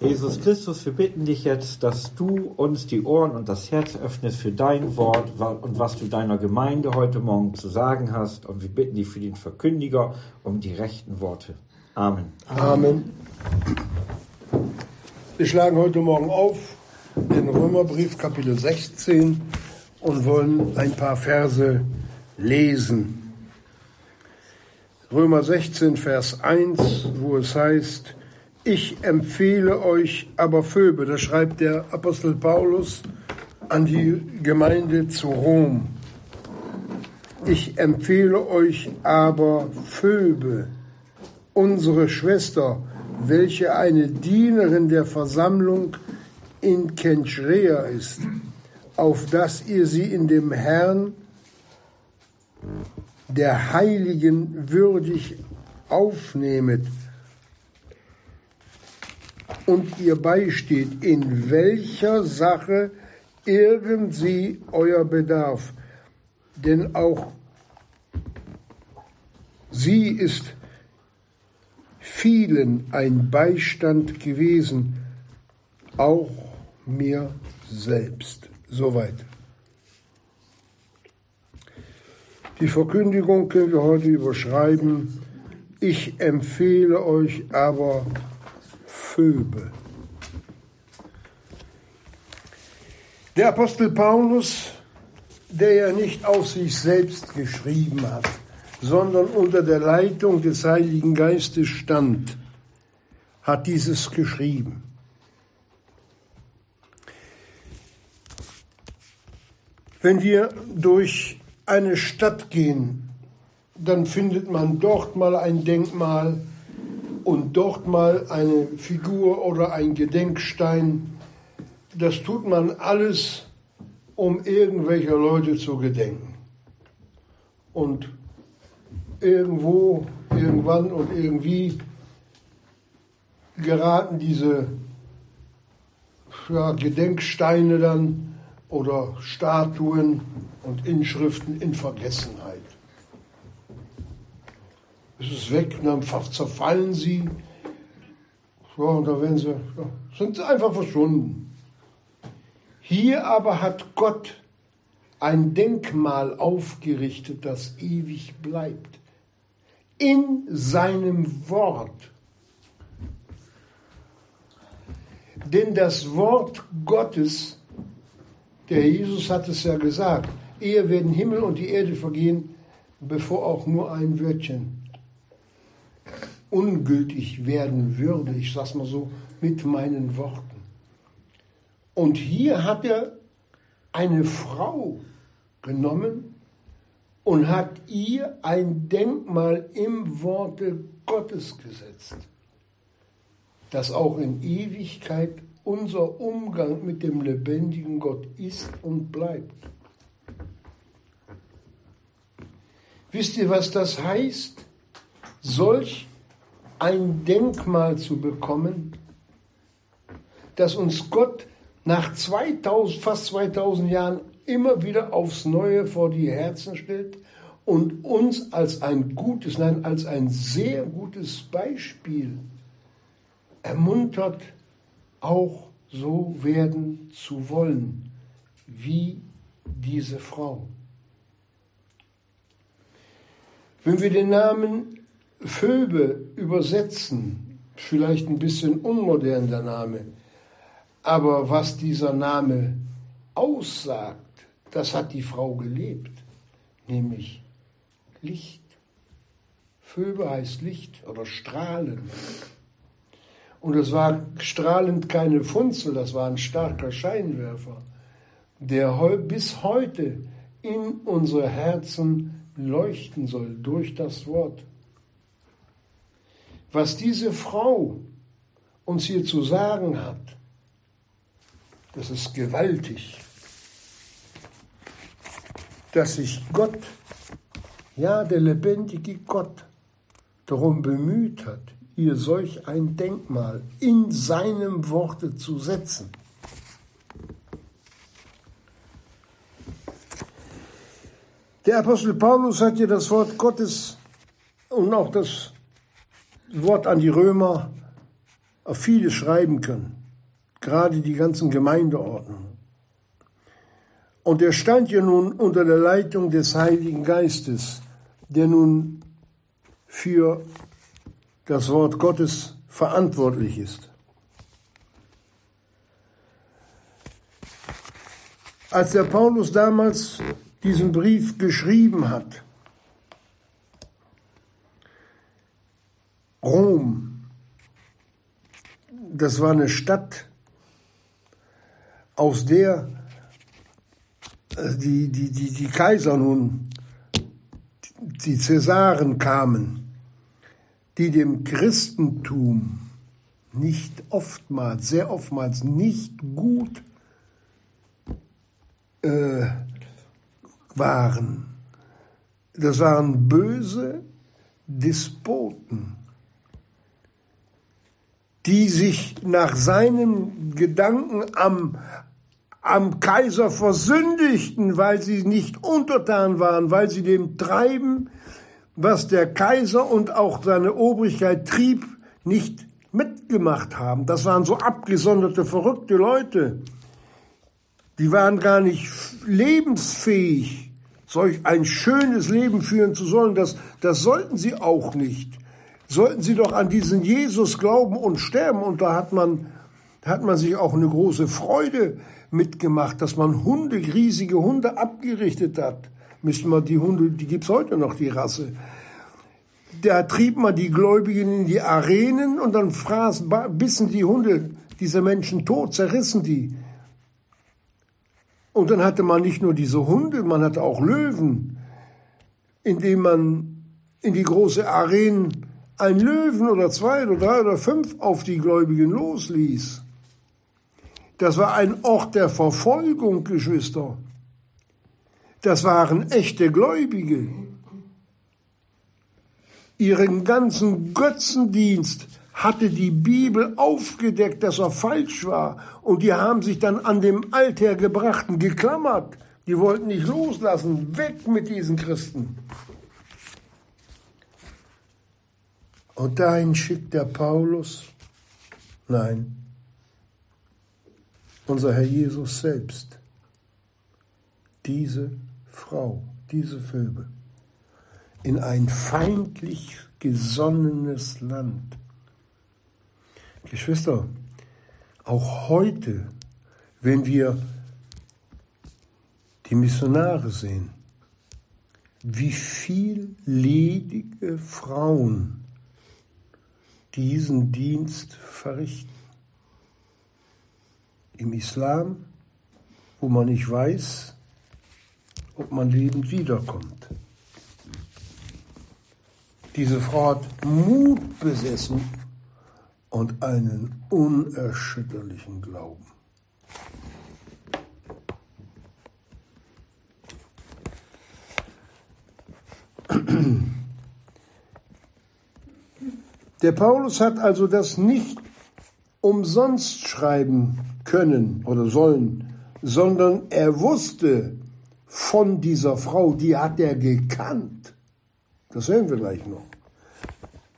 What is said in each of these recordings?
Jesus Christus, wir bitten dich jetzt, dass du uns die Ohren und das Herz öffnest für dein Wort und was du deiner Gemeinde heute Morgen zu sagen hast. Und wir bitten dich für den Verkündiger um die rechten Worte. Amen. Amen. Wir schlagen heute Morgen auf den Römerbrief Kapitel 16 und wollen ein paar Verse lesen. Römer 16, Vers 1, wo es heißt, ich empfehle euch aber Phoebe, das schreibt der Apostel Paulus an die Gemeinde zu Rom. Ich empfehle euch aber Phoebe, unsere Schwester, welche eine Dienerin der Versammlung in Kenchrea ist, auf dass ihr sie in dem Herrn der Heiligen würdig aufnehmet und ihr beisteht, in welcher Sache irgend sie euer Bedarf. Denn auch sie ist vielen ein Beistand gewesen, auch mir selbst. Soweit. Die Verkündigung können wir heute überschreiben. Ich empfehle euch aber Phoebe. Der Apostel Paulus, der ja nicht auf sich selbst geschrieben hat, sondern unter der Leitung des Heiligen Geistes stand, hat dieses geschrieben. Wenn wir durch eine Stadt gehen, dann findet man dort mal ein Denkmal, und dort mal eine Figur oder ein Gedenkstein. Das tut man alles, um irgendwelcher Leute zu gedenken. Und irgendwo, irgendwann und irgendwie geraten diese ja, Gedenksteine dann oder Statuen und Inschriften in Vergessenheit es ist weg, dann zerfallen sie. Ja, und da werden sie, ja, sind einfach verschwunden. Hier aber hat Gott ein Denkmal aufgerichtet, das ewig bleibt. In seinem Wort. Denn das Wort Gottes, der Jesus hat es ja gesagt, ehe werden Himmel und die Erde vergehen, bevor auch nur ein Wörtchen ungültig werden würde, ich sag's mal so, mit meinen Worten. Und hier hat er eine Frau genommen und hat ihr ein Denkmal im Worte Gottes gesetzt, dass auch in Ewigkeit unser Umgang mit dem lebendigen Gott ist und bleibt. Wisst ihr, was das heißt? Solch ein Denkmal zu bekommen, das uns Gott nach 2000, fast 2000 Jahren immer wieder aufs Neue vor die Herzen stellt und uns als ein gutes, nein, als ein sehr gutes Beispiel ermuntert, auch so werden zu wollen wie diese Frau. Wenn wir den Namen Phoebe übersetzen, vielleicht ein bisschen unmodern der Name, aber was dieser Name aussagt, das hat die Frau gelebt, nämlich Licht. Phoebe heißt Licht oder Strahlen. Und es war strahlend keine Funzel, das war ein starker Scheinwerfer, der bis heute in unsere Herzen leuchten soll durch das Wort. Was diese Frau uns hier zu sagen hat, das ist gewaltig. Dass sich Gott, ja der lebendige Gott, darum bemüht hat, ihr solch ein Denkmal in seinem Worte zu setzen. Der Apostel Paulus hat hier das Wort Gottes und auch das Wort an die Römer auf vieles schreiben können, gerade die ganzen Gemeindeordnungen. Und er stand ja nun unter der Leitung des Heiligen Geistes, der nun für das Wort Gottes verantwortlich ist. Als der Paulus damals diesen Brief geschrieben hat, Rom, das war eine Stadt, aus der äh, die, die, die, die Kaiser nun, die Cäsaren kamen, die dem Christentum nicht oftmals, sehr oftmals nicht gut äh, waren. Das waren böse Despoten, die sich nach seinem Gedanken am, am Kaiser versündigten, weil sie nicht untertan waren, weil sie dem Treiben, was der Kaiser und auch seine Obrigkeit trieb, nicht mitgemacht haben. Das waren so abgesonderte, verrückte Leute. Die waren gar nicht lebensfähig, solch ein schönes Leben führen zu sollen. Das, das sollten sie auch nicht. Sollten sie doch an diesen Jesus glauben und sterben. Und da hat man, hat man sich auch eine große Freude mitgemacht, dass man Hunde, riesige Hunde abgerichtet hat. Müssen wir die Hunde, die gibt's heute noch, die Rasse. Da trieb man die Gläubigen in die Arenen und dann fraß, bissen die Hunde diese Menschen tot, zerrissen die. Und dann hatte man nicht nur diese Hunde, man hatte auch Löwen, indem man in die große Arenen ein Löwen oder zwei oder drei oder fünf auf die Gläubigen losließ. Das war ein Ort der Verfolgung, Geschwister. Das waren echte Gläubige. Ihren ganzen Götzendienst hatte die Bibel aufgedeckt, dass er falsch war. Und die haben sich dann an dem Althergebrachten geklammert. Die wollten nicht loslassen. Weg mit diesen Christen. Und dahin schickt der Paulus, nein, unser Herr Jesus selbst, diese Frau, diese Vögel, in ein feindlich gesonnenes Land. Geschwister, auch heute, wenn wir die Missionare sehen, wie viel ledige Frauen diesen Dienst verrichten. Im Islam, wo man nicht weiß, ob man lebend wiederkommt. Diese Frau hat Mut besessen, und einen unerschütterlichen Glauben. Der Paulus hat also das nicht umsonst schreiben können oder sollen, sondern er wusste von dieser Frau, die hat er gekannt. Das sehen wir gleich noch.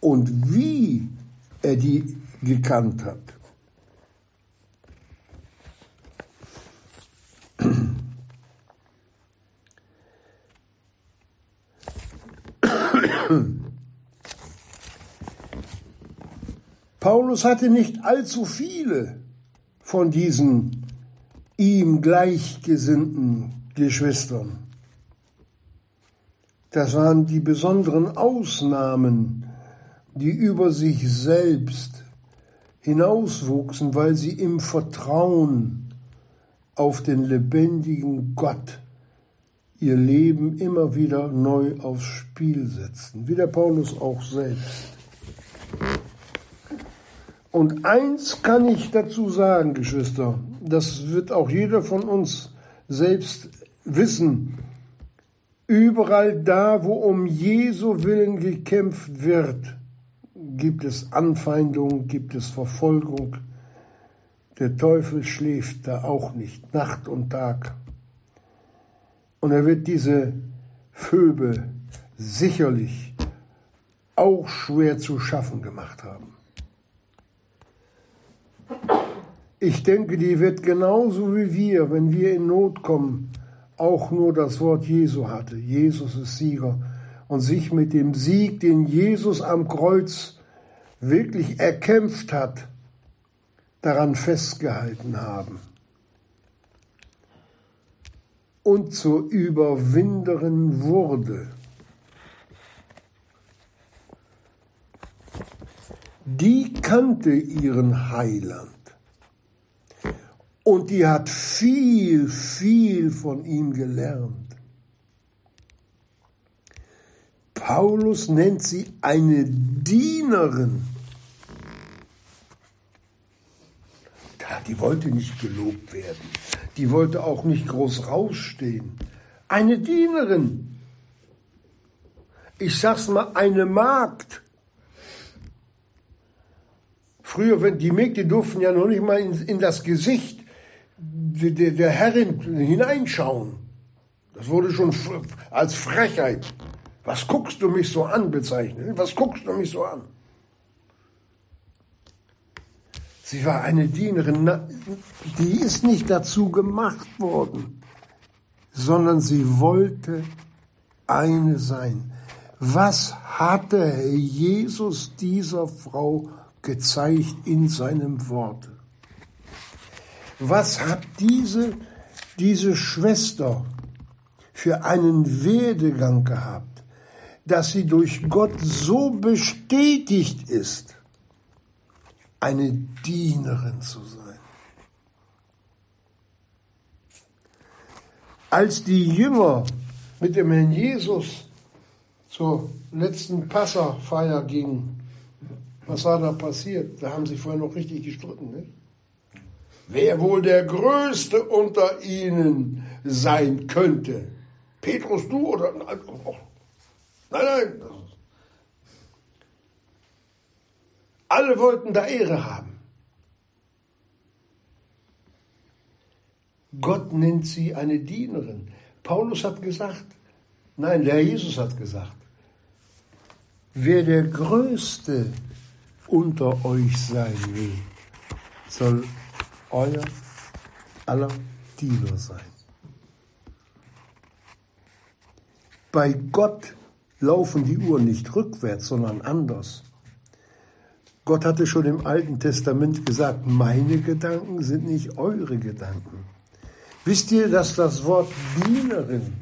Und wie er die gekannt hat. Paulus hatte nicht allzu viele von diesen ihm gleichgesinnten Geschwistern. Das waren die besonderen Ausnahmen, die über sich selbst hinauswuchsen, weil sie im Vertrauen auf den lebendigen Gott ihr Leben immer wieder neu aufs Spiel setzten, wie der Paulus auch selbst. Und eins kann ich dazu sagen, Geschwister, das wird auch jeder von uns selbst wissen, überall da, wo um Jesu willen gekämpft wird, gibt es Anfeindung, gibt es Verfolgung. Der Teufel schläft da auch nicht, Nacht und Tag. Und er wird diese Vögel sicherlich auch schwer zu schaffen gemacht haben. Ich denke, die wird genauso wie wir, wenn wir in Not kommen, auch nur das Wort Jesu hatte. Jesus ist Sieger und sich mit dem Sieg, den Jesus am Kreuz wirklich erkämpft hat, daran festgehalten haben und zur Überwinderin wurde. Die kannte ihren Heiland und die hat viel, viel von ihm gelernt. Paulus nennt sie eine Dienerin. Die wollte nicht gelobt werden. Die wollte auch nicht groß rausstehen. Eine Dienerin. Ich sag's mal, eine Magd. Früher, wenn die Mägde durften ja noch nicht mal in, in das Gesicht der, der Herrin hineinschauen. Das wurde schon als Frechheit was guckst du mich so an bezeichnet? Was guckst du mich so an? Sie war eine Dienerin, die ist nicht dazu gemacht worden, sondern sie wollte eine sein. Was hatte Jesus dieser Frau gezeigt in seinem Worte? Was hat diese, diese Schwester für einen Werdegang gehabt? dass sie durch Gott so bestätigt ist, eine Dienerin zu sein. Als die Jünger mit dem Herrn Jesus zur letzten Passafeier gingen, was war da passiert? Da haben sie vorher noch richtig gestritten. Nicht? Wer wohl der Größte unter ihnen sein könnte? Petrus, du oder? Nein, nein. Alle wollten da Ehre haben. Gott nennt sie eine Dienerin. Paulus hat gesagt, nein, der Jesus hat gesagt, wer der Größte unter euch sein will, soll euer aller Diener sein. Bei Gott laufen die Uhren nicht rückwärts, sondern anders. Gott hatte schon im Alten Testament gesagt, meine Gedanken sind nicht eure Gedanken. Wisst ihr, dass das Wort Dienerin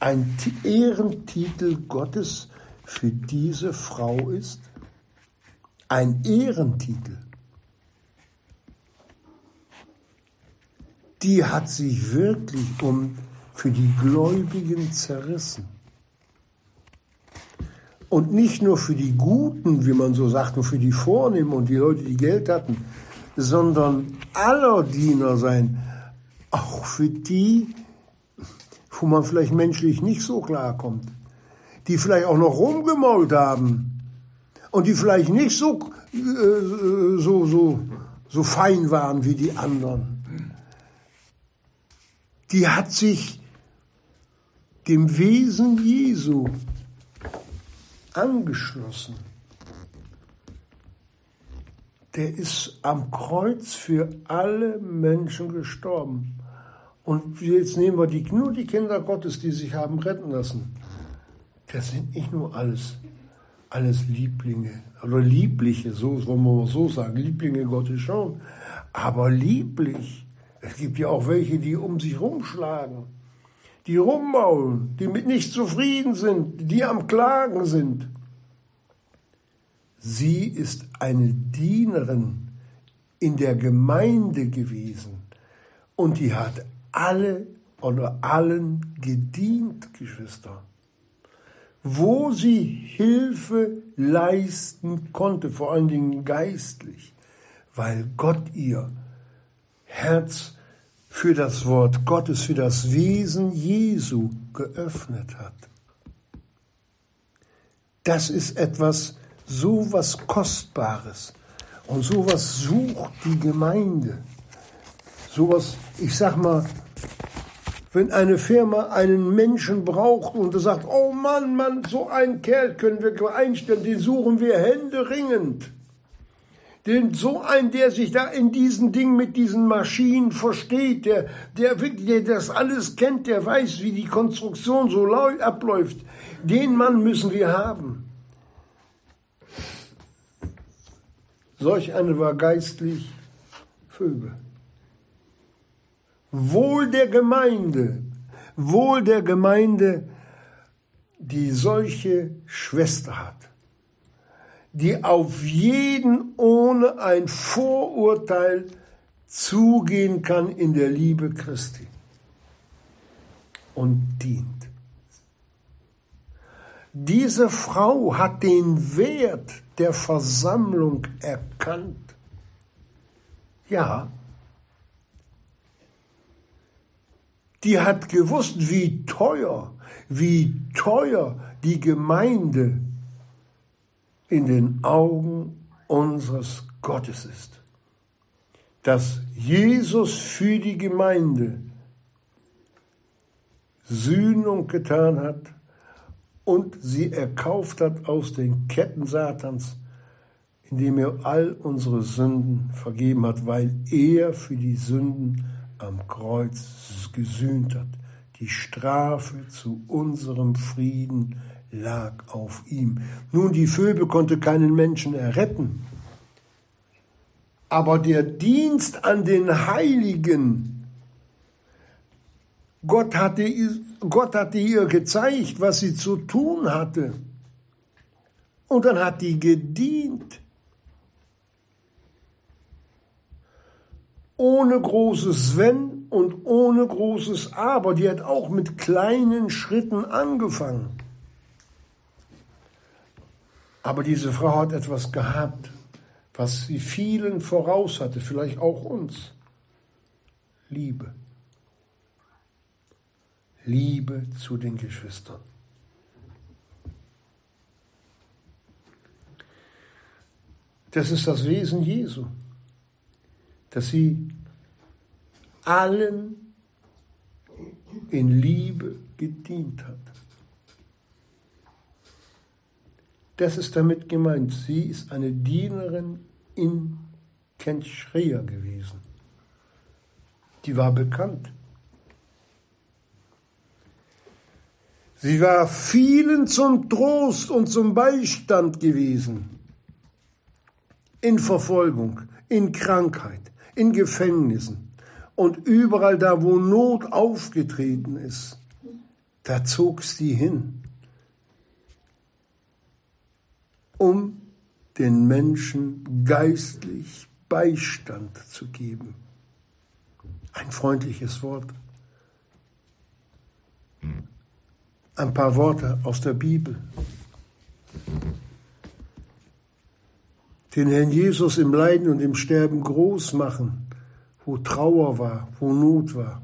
ein Ehrentitel Gottes für diese Frau ist? Ein Ehrentitel. Die hat sich wirklich um für die Gläubigen zerrissen. Und nicht nur für die Guten, wie man so sagt, nur für die Vornehmen und die Leute, die Geld hatten, sondern aller Diener sein, auch für die, wo man vielleicht menschlich nicht so klarkommt, die vielleicht auch noch rumgemault haben und die vielleicht nicht so, äh, so, so, so fein waren wie die anderen. Die hat sich dem Wesen Jesu angeschlossen. Der ist am Kreuz für alle Menschen gestorben. Und jetzt nehmen wir die, nur die Kinder Gottes, die sich haben retten lassen. Das sind nicht nur alles, alles Lieblinge oder Liebliche, so wollen wir mal so sagen. Lieblinge Gottes schon, aber lieblich. Es gibt ja auch welche, die um sich rumschlagen die rummaulen, die mit nicht zufrieden sind, die am Klagen sind. Sie ist eine Dienerin in der Gemeinde gewesen und die hat alle oder allen gedient, Geschwister. Wo sie Hilfe leisten konnte, vor allen Dingen geistlich, weil Gott ihr Herz für das Wort Gottes, für das Wesen Jesu geöffnet hat. Das ist etwas so was Kostbares und sowas sucht die Gemeinde. Sowas, ich sag mal, wenn eine Firma einen Menschen braucht und sagt, oh Mann, Mann, so einen Kerl können wir einstellen, den suchen wir händeringend. Den, so ein, der sich da in diesen Dingen mit diesen Maschinen versteht, der, der der das alles kennt, der weiß, wie die Konstruktion so abläuft. Den Mann müssen wir haben. Solch eine war geistlich Vögel. Wohl der Gemeinde, wohl der Gemeinde, die solche Schwester hat die auf jeden ohne ein Vorurteil zugehen kann in der Liebe Christi und dient. Diese Frau hat den Wert der Versammlung erkannt. Ja, die hat gewusst, wie teuer, wie teuer die Gemeinde in den Augen unseres Gottes ist. Dass Jesus für die Gemeinde Sühnung getan hat und sie erkauft hat aus den Ketten Satans, indem er all unsere Sünden vergeben hat, weil er für die Sünden am Kreuz gesühnt hat. Die Strafe zu unserem Frieden lag auf ihm. Nun, die Phoebe konnte keinen Menschen erretten, aber der Dienst an den Heiligen, Gott hatte, Gott hatte ihr gezeigt, was sie zu tun hatte. Und dann hat die gedient. Ohne großes Wenn und ohne großes Aber. Die hat auch mit kleinen Schritten angefangen. Aber diese Frau hat etwas gehabt, was sie vielen voraus hatte, vielleicht auch uns. Liebe. Liebe zu den Geschwistern. Das ist das Wesen Jesu, dass sie allen in Liebe gedient hat. Das ist damit gemeint. Sie ist eine Dienerin in Kenchrea gewesen. Die war bekannt. Sie war vielen zum Trost und zum Beistand gewesen. In Verfolgung, in Krankheit, in Gefängnissen und überall da, wo Not aufgetreten ist, da zog sie hin. um den Menschen geistlich Beistand zu geben. Ein freundliches Wort. Ein paar Worte aus der Bibel. Den Herrn Jesus im Leiden und im Sterben groß machen, wo Trauer war, wo Not war.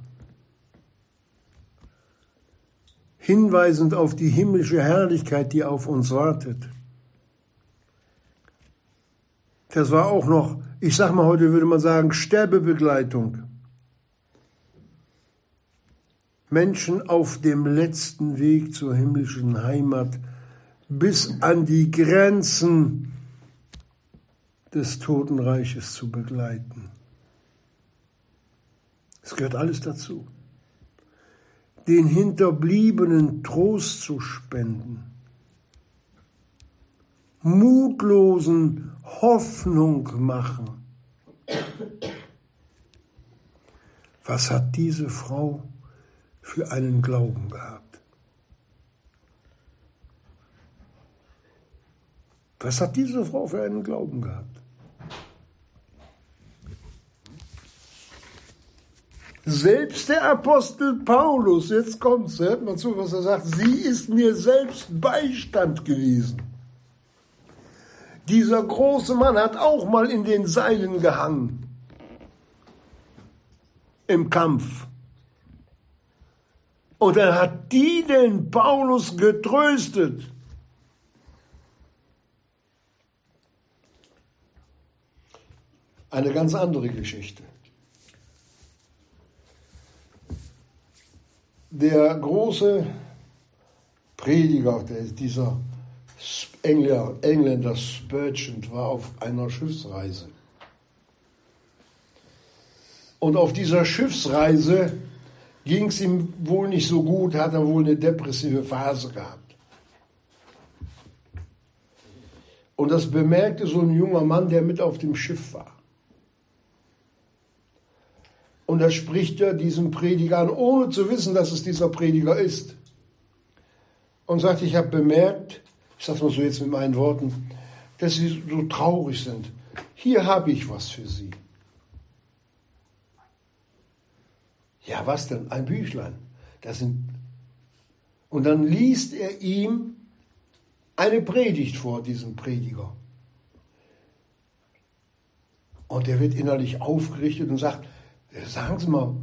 Hinweisend auf die himmlische Herrlichkeit, die auf uns wartet. Das war auch noch, ich sag mal heute würde man sagen, Sterbebegleitung. Menschen auf dem letzten Weg zur himmlischen Heimat bis an die Grenzen des Totenreiches zu begleiten. Es gehört alles dazu. Den Hinterbliebenen Trost zu spenden Mutlosen Hoffnung machen. Was hat diese Frau für einen Glauben gehabt? Was hat diese Frau für einen Glauben gehabt? Selbst der Apostel Paulus, jetzt kommt's, hört mal zu, was er sagt, sie ist mir selbst Beistand gewesen. Dieser große Mann hat auch mal in den Seilen gehangen. Im Kampf. Und er hat die den Paulus getröstet. Eine ganz andere Geschichte. Der große Prediger, dieser Engländer, Spurgeon war auf einer Schiffsreise. Und auf dieser Schiffsreise ging es ihm wohl nicht so gut, hat er wohl eine depressive Phase gehabt. Und das bemerkte so ein junger Mann, der mit auf dem Schiff war. Und da spricht er diesen Prediger an, ohne zu wissen, dass es dieser Prediger ist. Und sagt, ich habe bemerkt, ich sage mal so jetzt mit meinen Worten, dass Sie so traurig sind. Hier habe ich was für Sie. Ja, was denn? Ein Büchlein. Das sind und dann liest er ihm eine Predigt vor, diesem Prediger. Und er wird innerlich aufgerichtet und sagt, sagen Sie mal,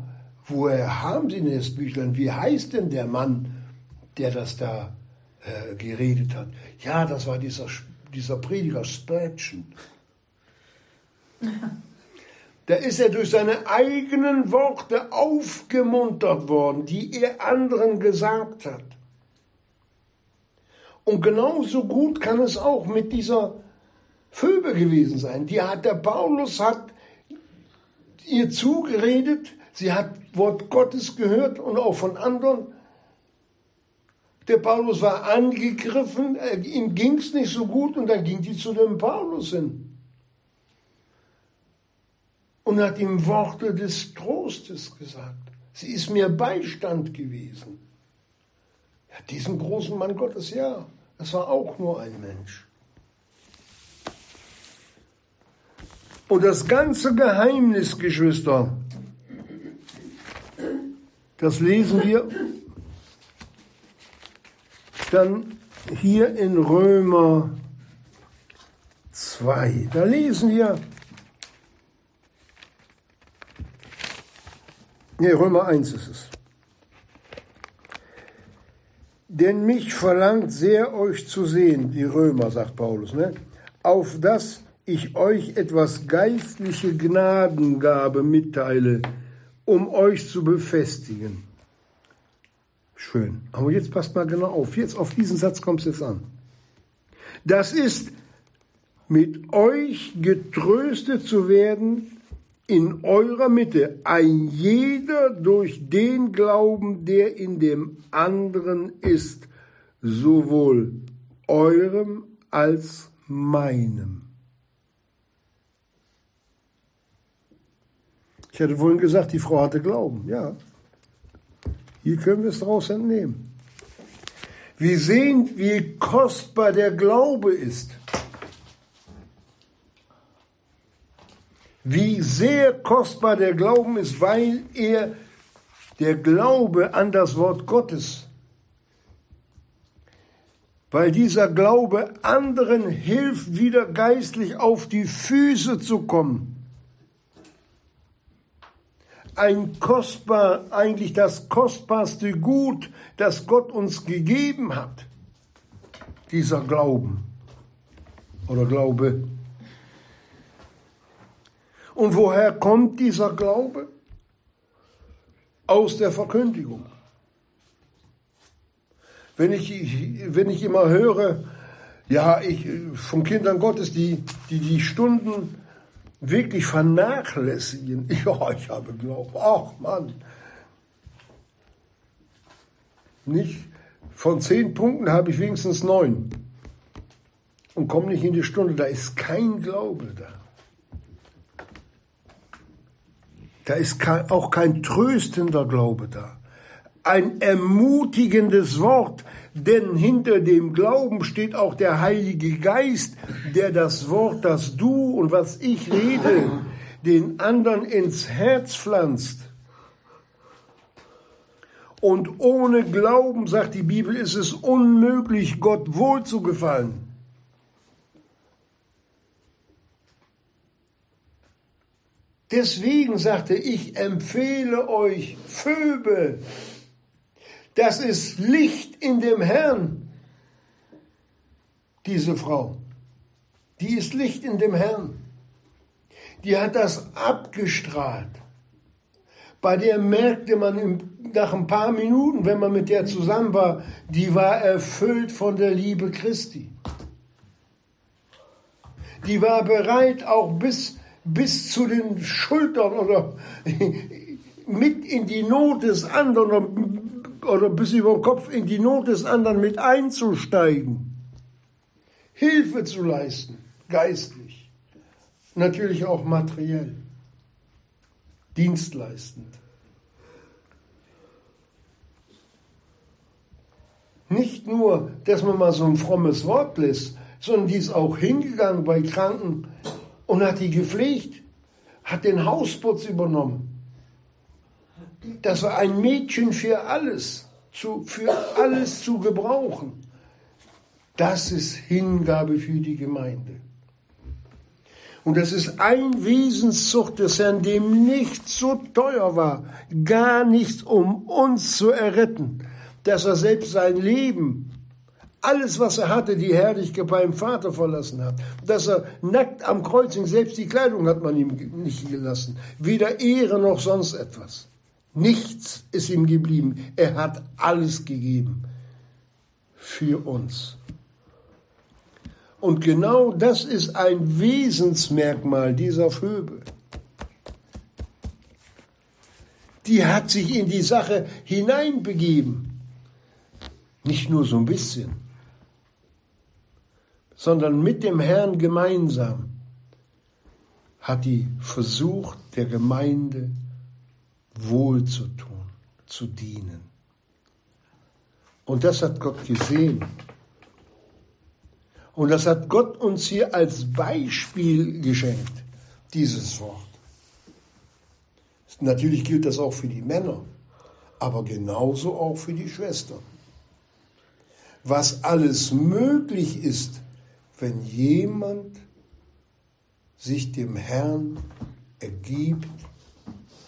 woher haben Sie denn das Büchlein? Wie heißt denn der Mann, der das da äh, geredet hat? Ja, das war dieser, dieser Prediger Spurgeon. Da ist er durch seine eigenen Worte aufgemuntert worden, die er anderen gesagt hat. Und genauso gut kann es auch mit dieser Phoebe gewesen sein. Die hat, der Paulus hat ihr zugeredet, sie hat Wort Gottes gehört und auch von anderen. Der Paulus war angegriffen, äh, ihm ging es nicht so gut und dann ging die zu dem Paulus hin und hat ihm Worte des Trostes gesagt. Sie ist mir Beistand gewesen. Ja, diesen großen Mann Gottes, ja, das war auch nur ein Mensch. Und das ganze Geheimnis, Geschwister, das lesen wir dann hier in Römer 2. Da lesen wir, Nee, Römer 1 ist es. Denn mich verlangt sehr, euch zu sehen, die Römer, sagt Paulus, ne? auf dass ich euch etwas geistliche Gnadengabe mitteile, um euch zu befestigen. Schön. Aber jetzt passt mal genau auf. Jetzt auf diesen Satz kommt es jetzt an. Das ist, mit euch getröstet zu werden in eurer Mitte ein jeder durch den Glauben, der in dem anderen ist, sowohl eurem als meinem. Ich hatte vorhin gesagt, die Frau hatte Glauben. Ja. Hier können wir es daraus entnehmen. Wir sehen, wie kostbar der Glaube ist. wie sehr kostbar der Glauben ist, weil er der Glaube an das Wort Gottes, weil dieser Glaube anderen hilft, wieder geistlich auf die Füße zu kommen. Ein kostbar, eigentlich das kostbarste Gut, das Gott uns gegeben hat, dieser Glauben oder Glaube. Und woher kommt dieser Glaube? Aus der Verkündigung. Wenn ich, wenn ich immer höre, ja, ich, von Kindern Gottes, die, die die Stunden wirklich vernachlässigen. Ja, ich habe Glauben. Ach Mann. Nicht? Von zehn Punkten habe ich wenigstens neun. Und komme nicht in die Stunde. Da ist kein Glaube da. Da ist kein, auch kein tröstender Glaube da. Ein ermutigendes Wort, denn hinter dem Glauben steht auch der Heilige Geist, der das Wort, das du und was ich rede, den anderen ins Herz pflanzt. Und ohne Glauben, sagt die Bibel, ist es unmöglich, Gott wohl zu gefallen. Deswegen sagte ich, empfehle euch Vögel. Das ist Licht in dem Herrn. Diese Frau, die ist Licht in dem Herrn. Die hat das abgestrahlt. Bei der merkte man nach ein paar Minuten, wenn man mit der zusammen war, die war erfüllt von der Liebe Christi. Die war bereit, auch bis bis zu den Schultern oder mit in die Not des anderen oder bis über den Kopf in die Not des anderen mit einzusteigen. Hilfe zu leisten, geistlich, natürlich auch materiell, dienstleistend. Nicht nur, dass man mal so ein frommes Wort lässt, sondern die ist auch hingegangen bei Kranken und hat die gepflegt, hat den Hausputz übernommen. Das war ein Mädchen für alles, zu, für alles zu gebrauchen. Das ist Hingabe für die Gemeinde. Und das ist ein Wesenszucht des Herrn, dem nichts so teuer war, gar nichts, um uns zu erretten, dass er selbst sein Leben alles, was er hatte, die Herrlichkeit beim Vater verlassen hat. Dass er nackt am Kreuz hing, selbst die Kleidung hat man ihm nicht gelassen. Weder Ehre noch sonst etwas. Nichts ist ihm geblieben. Er hat alles gegeben für uns. Und genau das ist ein Wesensmerkmal dieser Vögel. Die hat sich in die Sache hineinbegeben. Nicht nur so ein bisschen sondern mit dem Herrn gemeinsam hat die versucht, der Gemeinde wohl zu tun, zu dienen. Und das hat Gott gesehen. Und das hat Gott uns hier als Beispiel geschenkt, dieses Wort. Natürlich gilt das auch für die Männer, aber genauso auch für die Schwestern. Was alles möglich ist, wenn jemand sich dem Herrn ergibt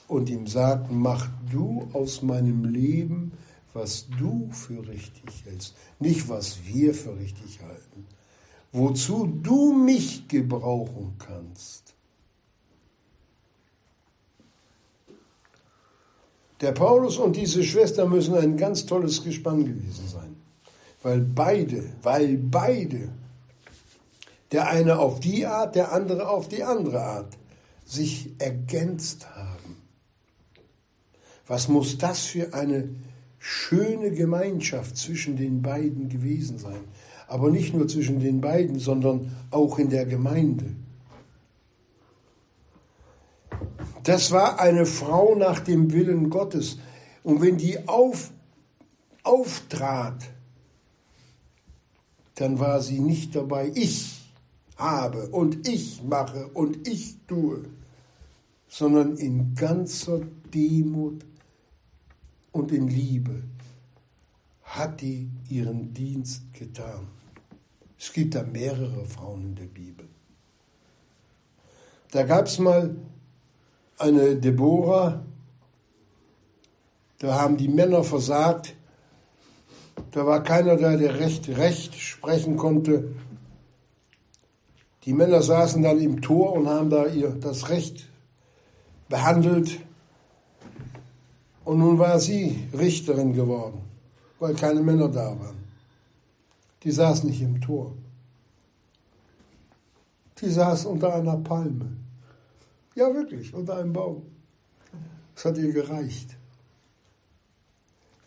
und ihm sagt, mach du aus meinem Leben, was du für richtig hältst, nicht was wir für richtig halten, wozu du mich gebrauchen kannst. Der Paulus und diese Schwester müssen ein ganz tolles Gespann gewesen sein, weil beide, weil beide der eine auf die Art, der andere auf die andere Art, sich ergänzt haben. Was muss das für eine schöne Gemeinschaft zwischen den beiden gewesen sein? Aber nicht nur zwischen den beiden, sondern auch in der Gemeinde. Das war eine Frau nach dem Willen Gottes. Und wenn die auf, auftrat, dann war sie nicht dabei, ich habe und ich mache und ich tue, sondern in ganzer Demut und in Liebe hat die ihren Dienst getan. Es gibt da mehrere Frauen in der Bibel. Da gab es mal eine Deborah, da haben die Männer versagt, da war keiner da, der recht, recht sprechen konnte. Die Männer saßen dann im Tor und haben da ihr das Recht behandelt. Und nun war sie Richterin geworden, weil keine Männer da waren. Die saß nicht im Tor. Die saß unter einer Palme. Ja, wirklich, unter einem Baum. Das hat ihr gereicht.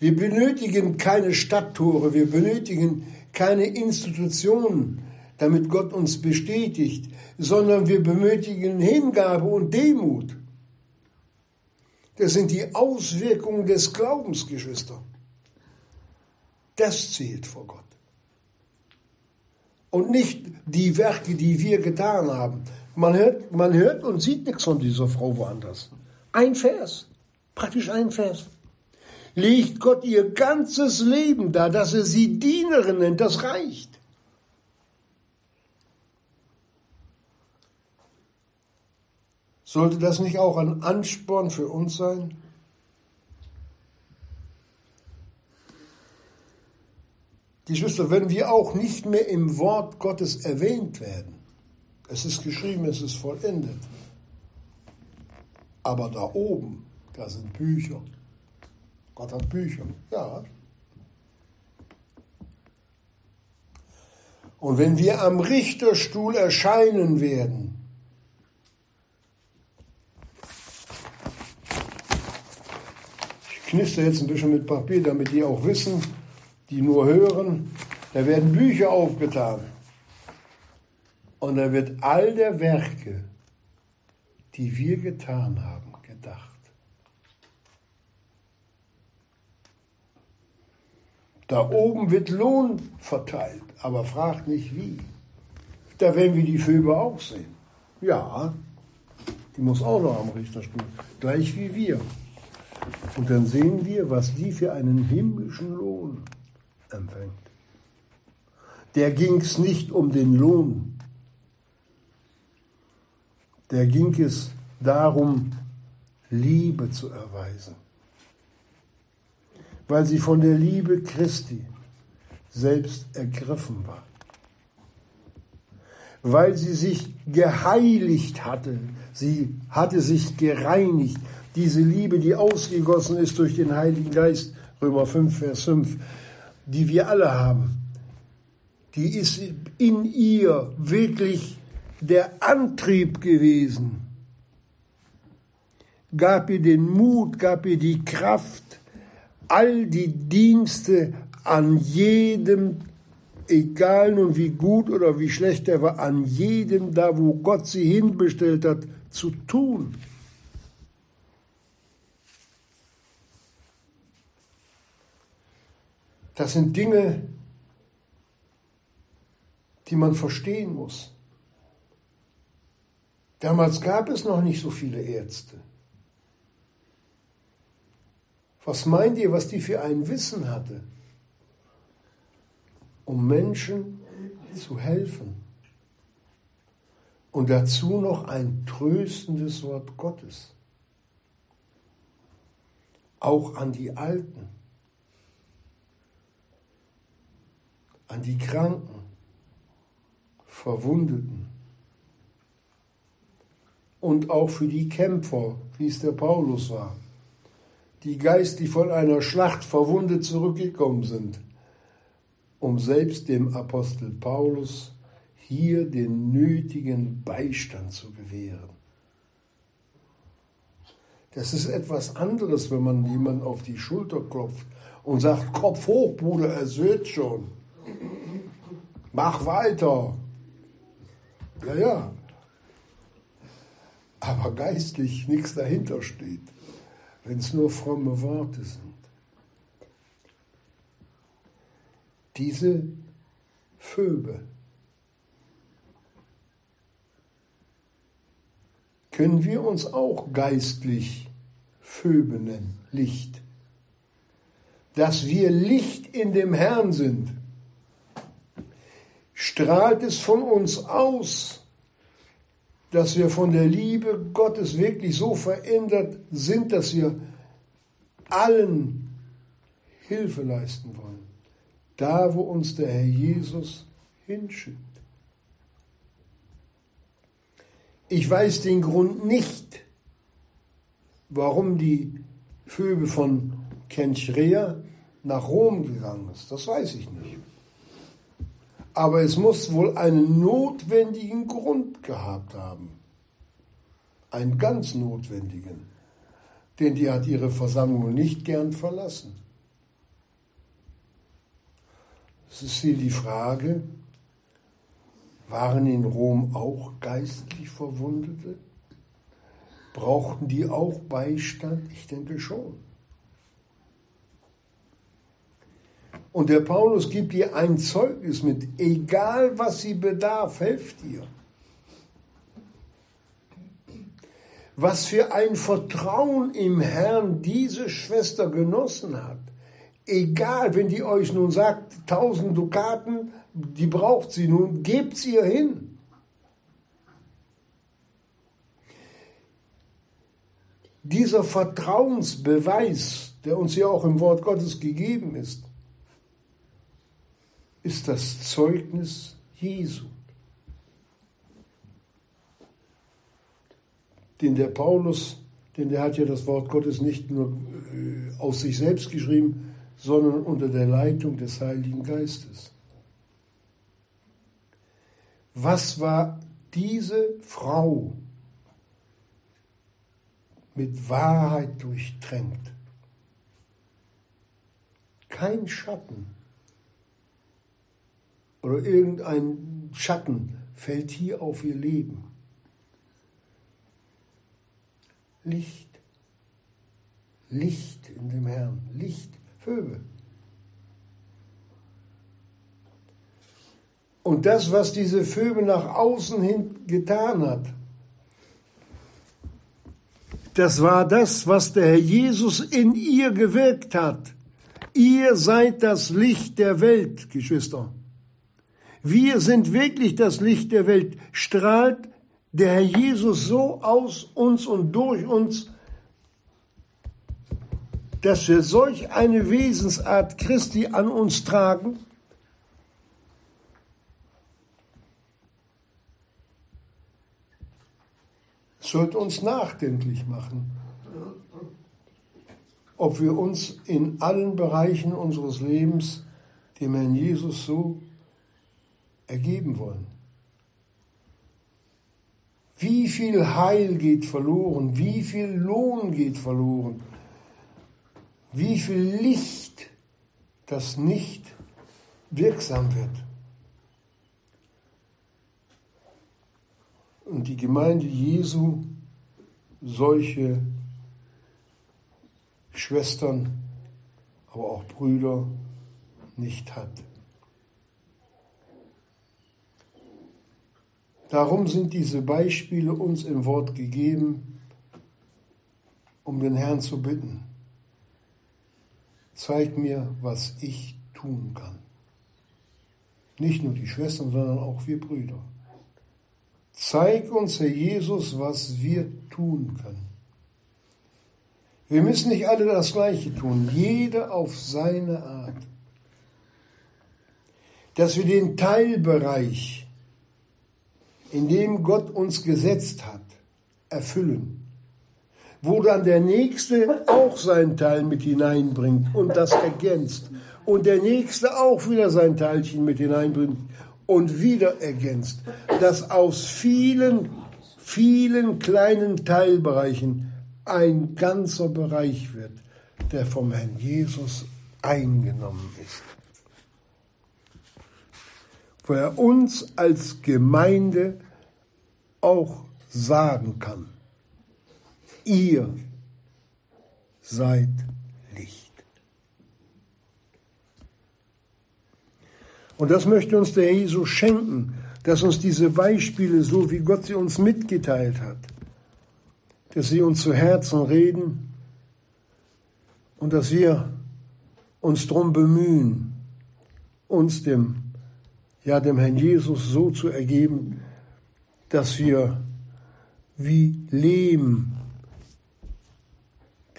Wir benötigen keine Stadttore, wir benötigen keine Institutionen, damit Gott uns bestätigt, sondern wir benötigen Hingabe und Demut. Das sind die Auswirkungen des Glaubens, Geschwister. Das zählt vor Gott. Und nicht die Werke, die wir getan haben. Man hört, man hört und sieht nichts von dieser Frau woanders. Ein Vers, praktisch ein Vers. Legt Gott ihr ganzes Leben da, dass er sie Dienerin nennt, das reicht. Sollte das nicht auch ein Ansporn für uns sein? Die Schwester, wenn wir auch nicht mehr im Wort Gottes erwähnt werden, es ist geschrieben, es ist vollendet, aber da oben, da sind Bücher. Gott hat Bücher, ja. Und wenn wir am Richterstuhl erscheinen werden, knister jetzt ein bisschen mit Papier, damit die auch wissen, die nur hören. Da werden Bücher aufgetan. Und da wird all der Werke, die wir getan haben, gedacht. Da oben wird Lohn verteilt, aber fragt nicht wie. Da werden wir die Vögel auch sehen. Ja, die muss auch noch am Richterstuhl, gleich wie wir. Und dann sehen wir, was die für einen himmlischen Lohn empfängt. Der ging es nicht um den Lohn. Der ging es darum, Liebe zu erweisen. Weil sie von der Liebe Christi selbst ergriffen war. Weil sie sich geheiligt hatte. Sie hatte sich gereinigt. Diese Liebe, die ausgegossen ist durch den Heiligen Geist, Römer 5, Vers 5, die wir alle haben, die ist in ihr wirklich der Antrieb gewesen, gab ihr den Mut, gab ihr die Kraft, all die Dienste an jedem, egal nun wie gut oder wie schlecht er war, an jedem da, wo Gott sie hinbestellt hat, zu tun. Das sind Dinge, die man verstehen muss. Damals gab es noch nicht so viele Ärzte. Was meint ihr, was die für ein Wissen hatte, um Menschen zu helfen? Und dazu noch ein tröstendes Wort Gottes. Auch an die Alten, an die Kranken, Verwundeten und auch für die Kämpfer, wie es der Paulus war, die geistlich von einer Schlacht verwundet zurückgekommen sind, um selbst dem Apostel Paulus hier den nötigen Beistand zu gewähren. Das ist etwas anderes, wenn man jemanden auf die Schulter klopft und sagt, Kopf hoch, Bruder, er wird schon. Mach weiter. Ja, ja. Aber geistlich nichts dahinter steht, wenn es nur fromme Worte sind. Diese Vögel können wir uns auch geistlich Vögel nennen, Licht. Dass wir Licht in dem Herrn sind strahlt es von uns aus, dass wir von der Liebe Gottes wirklich so verändert sind, dass wir allen Hilfe leisten wollen. Da, wo uns der Herr Jesus hinschickt. Ich weiß den Grund nicht, warum die Phoebe von Kenchrea nach Rom gegangen ist. Das weiß ich nicht. Aber es muss wohl einen notwendigen Grund gehabt haben. Einen ganz notwendigen. Denn die hat ihre Versammlung nicht gern verlassen. Es ist hier die Frage, waren in Rom auch geistlich Verwundete? Brauchten die auch Beistand? Ich denke schon. Und der Paulus gibt ihr ein Zeugnis mit, egal was sie bedarf, helft ihr. Was für ein Vertrauen im Herrn diese Schwester genossen hat. Egal, wenn die euch nun sagt, tausend Dukaten, die braucht sie nun, gebt sie ihr hin. Dieser Vertrauensbeweis, der uns ja auch im Wort Gottes gegeben ist, ist das Zeugnis Jesu. Den der Paulus, denn der hat ja das Wort Gottes nicht nur äh, aus sich selbst geschrieben, sondern unter der Leitung des Heiligen Geistes. Was war diese Frau mit Wahrheit durchtränkt? kein Schatten oder irgendein Schatten fällt hier auf ihr Leben. Licht, Licht in dem Herrn, Licht, Vögel. Und das, was diese Vögel nach außen hin getan hat, das war das, was der Herr Jesus in ihr gewirkt hat. Ihr seid das Licht der Welt, Geschwister. Wir sind wirklich das Licht der Welt. Strahlt der Herr Jesus so aus uns und durch uns, dass wir solch eine Wesensart Christi an uns tragen? Sollte uns nachdenklich machen, ob wir uns in allen Bereichen unseres Lebens dem Herrn Jesus so ergeben wollen. Wie viel Heil geht verloren, wie viel Lohn geht verloren, wie viel Licht, das nicht wirksam wird. Und die Gemeinde Jesu solche Schwestern, aber auch Brüder nicht hat. Darum sind diese Beispiele uns im Wort gegeben, um den Herrn zu bitten. Zeig mir, was ich tun kann. Nicht nur die Schwestern, sondern auch wir Brüder. Zeig uns, Herr Jesus, was wir tun können. Wir müssen nicht alle das Gleiche tun, jeder auf seine Art. Dass wir den Teilbereich in dem Gott uns gesetzt hat, erfüllen. Wo dann der Nächste auch seinen Teil mit hineinbringt und das ergänzt. Und der Nächste auch wieder sein Teilchen mit hineinbringt und wieder ergänzt. Dass aus vielen, vielen kleinen Teilbereichen ein ganzer Bereich wird, der vom Herrn Jesus eingenommen ist er uns als Gemeinde auch sagen kann, ihr seid Licht. Und das möchte uns der Jesus schenken, dass uns diese Beispiele, so wie Gott sie uns mitgeteilt hat, dass sie uns zu Herzen reden und dass wir uns darum bemühen, uns dem ja dem Herrn Jesus so zu ergeben, dass wir wie Lehm,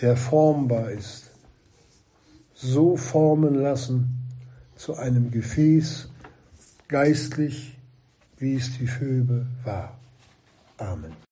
der formbar ist, so formen lassen zu einem Gefäß, geistlich, wie es die Phoebe war. Amen.